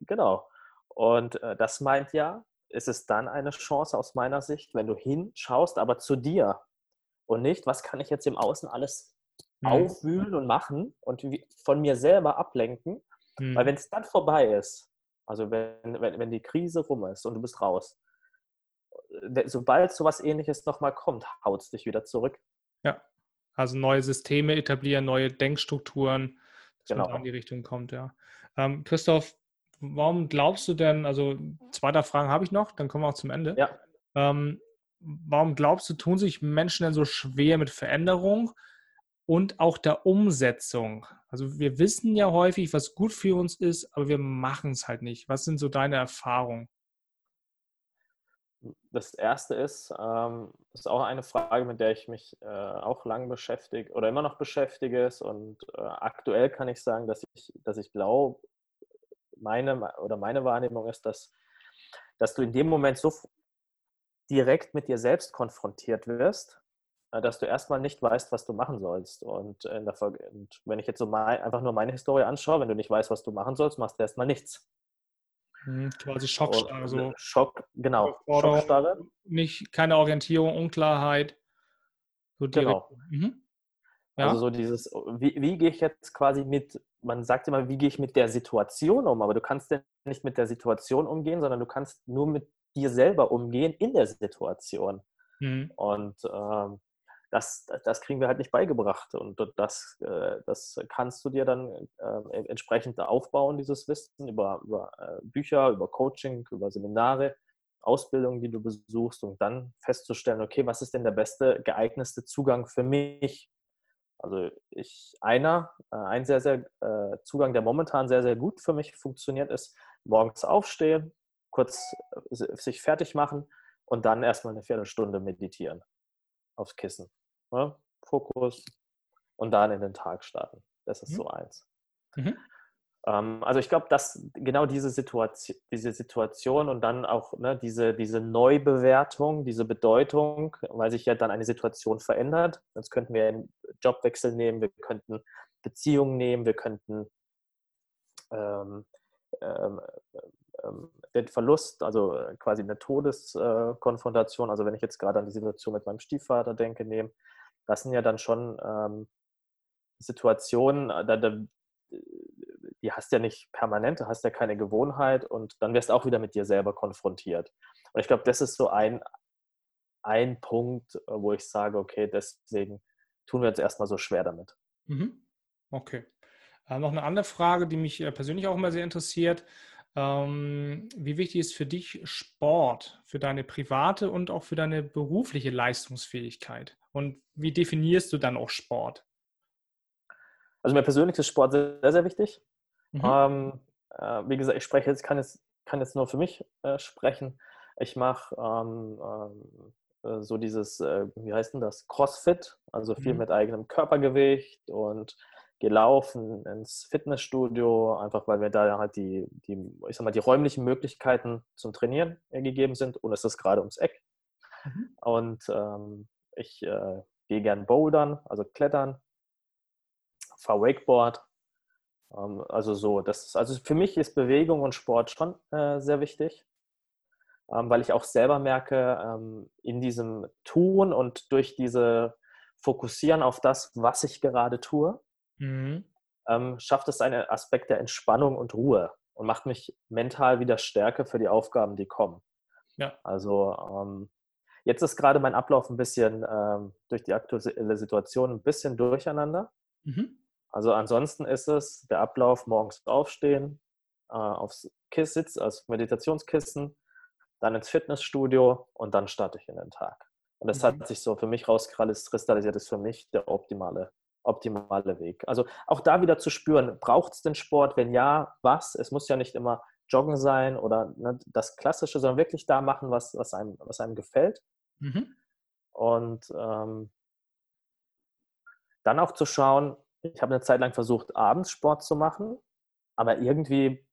Genau. Und äh, das meint ja, ist es dann eine Chance aus meiner Sicht, wenn du hinschaust, aber zu dir und nicht, was kann ich jetzt im Außen alles mhm. aufwühlen und machen und von mir selber ablenken. Mhm. Weil wenn es dann vorbei ist, also wenn, wenn, wenn die Krise rum ist und du bist raus, sobald so was ähnliches nochmal kommt, haut es dich wieder zurück. Ja, also neue Systeme etablieren, neue Denkstrukturen, dass genau. man in die Richtung kommt, ja. Ähm, Christoph, warum glaubst du denn, also zweiter Fragen habe ich noch, dann kommen wir auch zum Ende. Ja. Ähm, warum glaubst du, tun sich Menschen denn so schwer mit Veränderung und auch der Umsetzung? Also wir wissen ja häufig, was gut für uns ist, aber wir machen es halt nicht. Was sind so deine Erfahrungen? Das erste ist, ähm, ist auch eine Frage, mit der ich mich äh, auch lang beschäftige oder immer noch beschäftige. Und äh, aktuell kann ich sagen, dass ich, dass ich glaube, meine oder meine Wahrnehmung ist, dass, dass du in dem Moment so direkt mit dir selbst konfrontiert wirst, äh, dass du erstmal nicht weißt, was du machen sollst. Und, und wenn ich jetzt so mal einfach nur meine Historie anschaue, wenn du nicht weißt, was du machen sollst, machst du erstmal nichts. Mhm, quasi Schockstarre. So Schock, genau. Schockstarre. Nicht, keine Orientierung, Unklarheit. So genau. Mhm. Ja. Also so dieses, wie, wie gehe ich jetzt quasi mit, man sagt immer, wie gehe ich mit der Situation um, aber du kannst ja nicht mit der Situation umgehen, sondern du kannst nur mit dir selber umgehen in der Situation. Mhm. Und ähm, das, das kriegen wir halt nicht beigebracht. Und das, äh, das kannst du dir dann äh, entsprechend aufbauen, dieses Wissen über, über äh, Bücher, über Coaching, über Seminare, Ausbildungen, die du besuchst, und dann festzustellen, okay, was ist denn der beste, geeignetste Zugang für mich? Also ich, einer, ein sehr, sehr Zugang, der momentan sehr, sehr gut für mich funktioniert, ist morgens aufstehen, kurz sich fertig machen und dann erstmal eine Viertelstunde meditieren aufs Kissen ne? Fokus und dann in den Tag starten. Das ist mhm. so eins. Mhm. Ähm, also ich glaube, dass genau diese Situation, diese Situation und dann auch ne, diese, diese Neubewertung, diese Bedeutung, weil sich ja dann eine Situation verändert. Jetzt könnten wir einen Jobwechsel nehmen, wir könnten Beziehungen nehmen, wir könnten ähm, ähm, ähm den Verlust, also quasi eine Todeskonfrontation, also wenn ich jetzt gerade an die Situation mit meinem Stiefvater denke, nehmen, das sind ja dann schon ähm, Situationen, da, da, die hast ja nicht permanent, du hast ja keine Gewohnheit und dann wirst du auch wieder mit dir selber konfrontiert. Und ich glaube, das ist so ein, ein Punkt, wo ich sage, okay, deswegen tun wir uns erstmal so schwer damit. Mhm. Okay. Äh, noch eine andere Frage, die mich äh, persönlich auch immer sehr interessiert. Ähm, wie wichtig ist für dich Sport, für deine private und auch für deine berufliche Leistungsfähigkeit? Und wie definierst du dann auch Sport? Also mir persönlich ist Sport sehr, sehr wichtig. Mhm. Ähm, äh, wie gesagt, ich spreche jetzt, kann jetzt, kann jetzt nur für mich äh, sprechen. Ich mache ähm, ähm äh, so dieses, äh, wie heißt denn das, CrossFit, also viel mhm. mit eigenem Körpergewicht und gelaufen ins Fitnessstudio, einfach weil wir da halt die, die, ich sag mal, die räumlichen Möglichkeiten zum Trainieren gegeben sind und es ist gerade ums Eck. Mhm. Und ähm, ich äh, gehe gern bouldern, also klettern, fahre Wakeboard ähm, also so, das, also für mich ist Bewegung und Sport schon äh, sehr wichtig, ähm, weil ich auch selber merke, ähm, in diesem Tun und durch diese Fokussieren auf das, was ich gerade tue, mhm. Ähm, schafft es einen Aspekt der Entspannung und Ruhe und macht mich mental wieder stärker für die Aufgaben, die kommen. Ja. Also ähm, jetzt ist gerade mein Ablauf ein bisschen ähm, durch die aktuelle Situation ein bisschen durcheinander. Mhm. Also ansonsten ist es der Ablauf morgens aufstehen, äh, aufs Kiss Sitz, als Meditationskissen, dann ins Fitnessstudio und dann starte ich in den Tag. Und das mhm. hat sich so für mich rauskristallisiert, ist für mich der optimale, optimale Weg. Also auch da wieder zu spüren, braucht es den Sport? Wenn ja, was? Es muss ja nicht immer Joggen sein oder ne, das Klassische, sondern wirklich da machen, was, was, einem, was einem gefällt. Mhm. Und ähm, dann auch zu schauen, ich habe eine Zeit lang versucht, abends Sport zu machen, aber irgendwie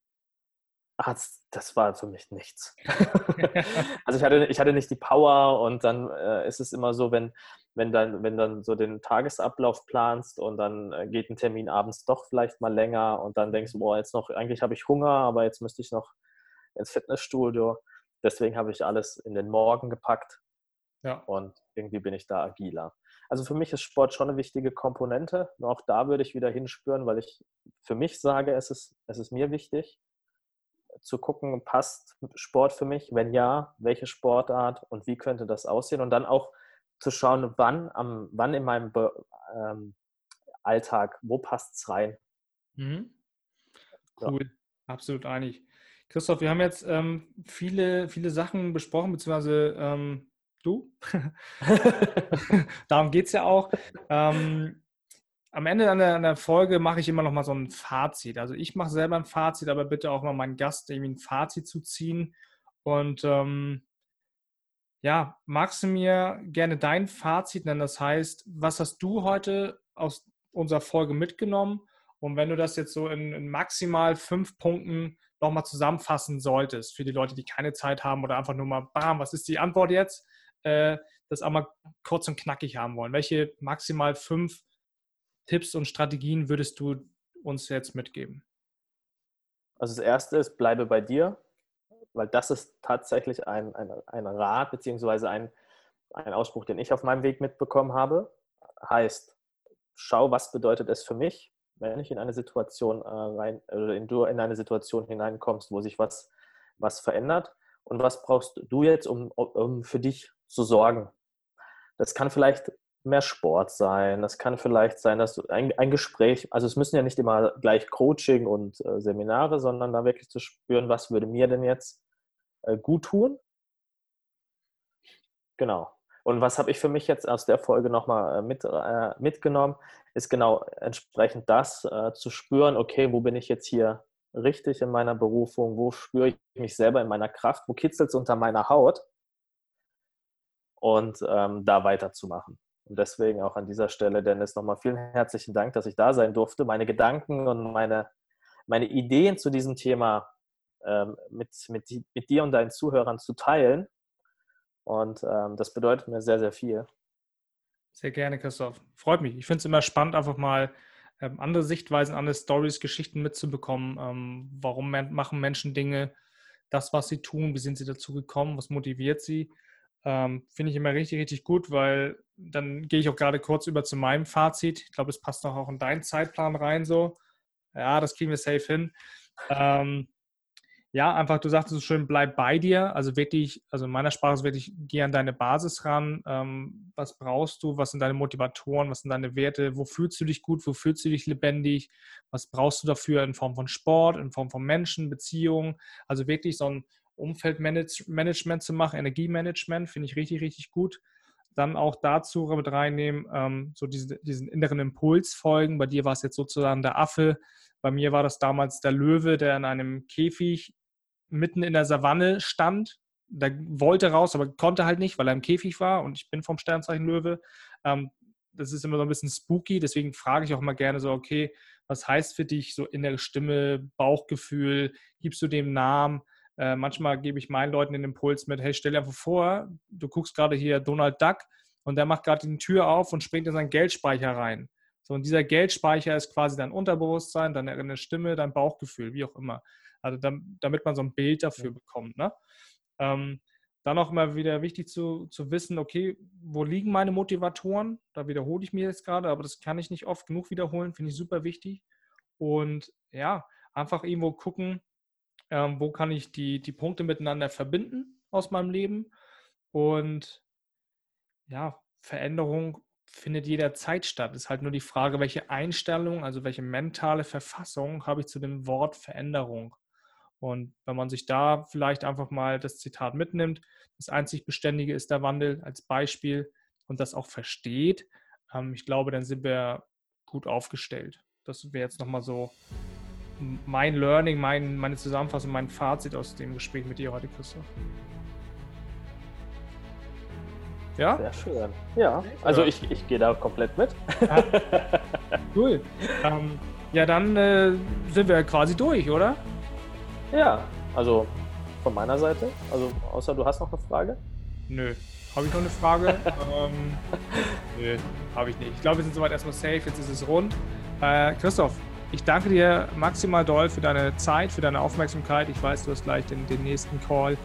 das war für mich nichts. also ich hatte, ich hatte nicht die Power und dann äh, ist es immer so, wenn, wenn, dann, wenn dann so den Tagesablauf planst und dann äh, geht ein Termin abends doch vielleicht mal länger und dann denkst du, boah, jetzt noch, eigentlich habe ich Hunger, aber jetzt müsste ich noch ins Fitnessstudio. Deswegen habe ich alles in den Morgen gepackt ja. und irgendwie bin ich da agiler. Also für mich ist Sport schon eine wichtige Komponente. auch da würde ich wieder hinspüren, weil ich für mich sage, es ist, es ist mir wichtig zu gucken, passt Sport für mich? Wenn ja, welche Sportart und wie könnte das aussehen? Und dann auch zu schauen, wann, am, wann in meinem Be ähm, Alltag, wo passt es rein? Mhm. Cool, ja. absolut einig. Christoph, wir haben jetzt ähm, viele, viele Sachen besprochen, beziehungsweise ähm, du. Darum geht es ja auch. Ähm, am Ende einer, Folge mache ich immer noch mal so ein Fazit. Also ich mache selber ein Fazit, aber bitte auch mal meinen Gast irgendwie ein Fazit zu ziehen. Und ähm, ja, magst du mir gerne dein Fazit nennen? Das heißt, was hast du heute aus unserer Folge mitgenommen? Und wenn du das jetzt so in, in maximal fünf Punkten nochmal zusammenfassen solltest, für die Leute, die keine Zeit haben oder einfach nur mal, bam, was ist die Antwort jetzt? äh, das einmal kurz und knackig haben wollen. Welche maximal fünf Tipps und Strategien würdest du uns jetzt mitgeben? Also das erste ist, bleibe bei dir, weil das ist tatsächlich ein, ein, ein Rat beziehungsweise ein, ein Ausspruch, den ich auf meinem Weg mitbekommen habe. Heißt, schau, was bedeutet es für mich, wenn ich in eine Situation äh, rein, oder in, du in eine Situation hineinkommst, wo sich was, was verändert und was brauchst du jetzt, um, um für dich zu sorgen. Das kann vielleicht mehr Sport sein, das kann vielleicht sein, dass ein, ein Gespräch, also es müssen ja nicht immer gleich Coaching und äh, Seminare, sondern da wirklich zu spüren, was würde mir denn jetzt äh, gut tun. Genau. Und was habe ich für mich jetzt aus der Folge nochmal äh, mit, äh, mitgenommen, ist genau entsprechend das äh, zu spüren, okay, wo bin ich jetzt hier richtig in meiner Berufung, wo spüre ich mich selber in meiner Kraft, wo kitzelt es unter meiner Haut und ähm, da weiterzumachen. Und deswegen auch an dieser Stelle, Dennis, nochmal vielen herzlichen Dank, dass ich da sein durfte, meine Gedanken und meine, meine Ideen zu diesem Thema mit, mit, mit dir und deinen Zuhörern zu teilen. Und ähm, das bedeutet mir sehr, sehr viel. Sehr gerne, Christoph. Freut mich. Ich finde es immer spannend, einfach mal ähm, andere Sichtweisen, andere Stories, Geschichten mitzubekommen. Ähm, warum machen Menschen Dinge, das, was sie tun, wie sind sie dazu gekommen, was motiviert sie. Ähm, Finde ich immer richtig, richtig gut, weil dann gehe ich auch gerade kurz über zu meinem Fazit. Ich glaube, es passt auch in deinen Zeitplan rein so. Ja, das kriegen wir safe hin. Ähm, ja, einfach, du sagst so schön, bleib bei dir. Also wirklich, also in meiner Sprache ist wirklich, geh an deine Basis ran. Ähm, was brauchst du? Was sind deine Motivatoren? Was sind deine Werte? Wo fühlst du dich gut? Wo fühlst du dich lebendig? Was brauchst du dafür in Form von Sport, in Form von Menschen, Beziehungen? Also wirklich so ein Umfeldmanagement zu machen, Energiemanagement, finde ich richtig, richtig gut. Dann auch dazu mit reinnehmen, ähm, so diese, diesen inneren Impuls folgen. Bei dir war es jetzt sozusagen der Affe. Bei mir war das damals der Löwe, der in einem Käfig mitten in der Savanne stand. Der wollte raus, aber konnte halt nicht, weil er im Käfig war und ich bin vom Sternzeichen Löwe. Ähm, das ist immer so ein bisschen spooky, deswegen frage ich auch mal gerne so, okay, was heißt für dich so innere Stimme, Bauchgefühl, gibst du dem Namen? Äh, manchmal gebe ich meinen Leuten den Impuls mit, hey, stell dir einfach vor, du guckst gerade hier Donald Duck und der macht gerade die Tür auf und springt in seinen Geldspeicher rein. So, und dieser Geldspeicher ist quasi dein Unterbewusstsein, deine Stimme, dein Bauchgefühl, wie auch immer. Also damit man so ein Bild dafür bekommt. Ne? Ähm, dann auch immer wieder wichtig zu, zu wissen, okay, wo liegen meine Motivatoren? Da wiederhole ich mir jetzt gerade, aber das kann ich nicht oft genug wiederholen, finde ich super wichtig. Und ja, einfach irgendwo gucken, ähm, wo kann ich die, die Punkte miteinander verbinden aus meinem Leben. Und ja, Veränderung findet jederzeit statt. Es ist halt nur die Frage, welche Einstellung, also welche mentale Verfassung habe ich zu dem Wort Veränderung. Und wenn man sich da vielleicht einfach mal das Zitat mitnimmt, das einzig Beständige ist der Wandel als Beispiel und das auch versteht, ähm, ich glaube, dann sind wir gut aufgestellt. Das wäre jetzt nochmal so mein Learning, mein, meine Zusammenfassung, mein Fazit aus dem Gespräch mit dir heute, Christoph. Ja? Sehr schön. Ja, also ich, ich gehe da komplett mit. Ja. Cool. Ähm, ja, dann äh, sind wir quasi durch, oder? Ja, also von meiner Seite. Also außer du hast noch eine Frage? Nö. Habe ich noch eine Frage? ähm, nö, habe ich nicht. Ich glaube, wir sind soweit erstmal safe. Jetzt ist es rund. Äh, Christoph, ich danke dir maximal doll für deine Zeit, für deine Aufmerksamkeit. Ich weiß, du hast gleich den, den nächsten Call.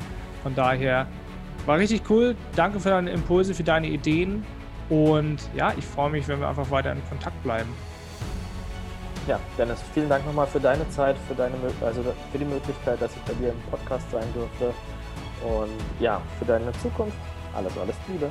Von daher war richtig cool. Danke für deine Impulse, für deine Ideen. Und ja, ich freue mich, wenn wir einfach weiter in Kontakt bleiben. Ja, Dennis, vielen Dank nochmal für deine Zeit, für, deine, also für die Möglichkeit, dass ich bei dir im Podcast sein durfte. Und ja, für deine Zukunft alles, alles Liebe.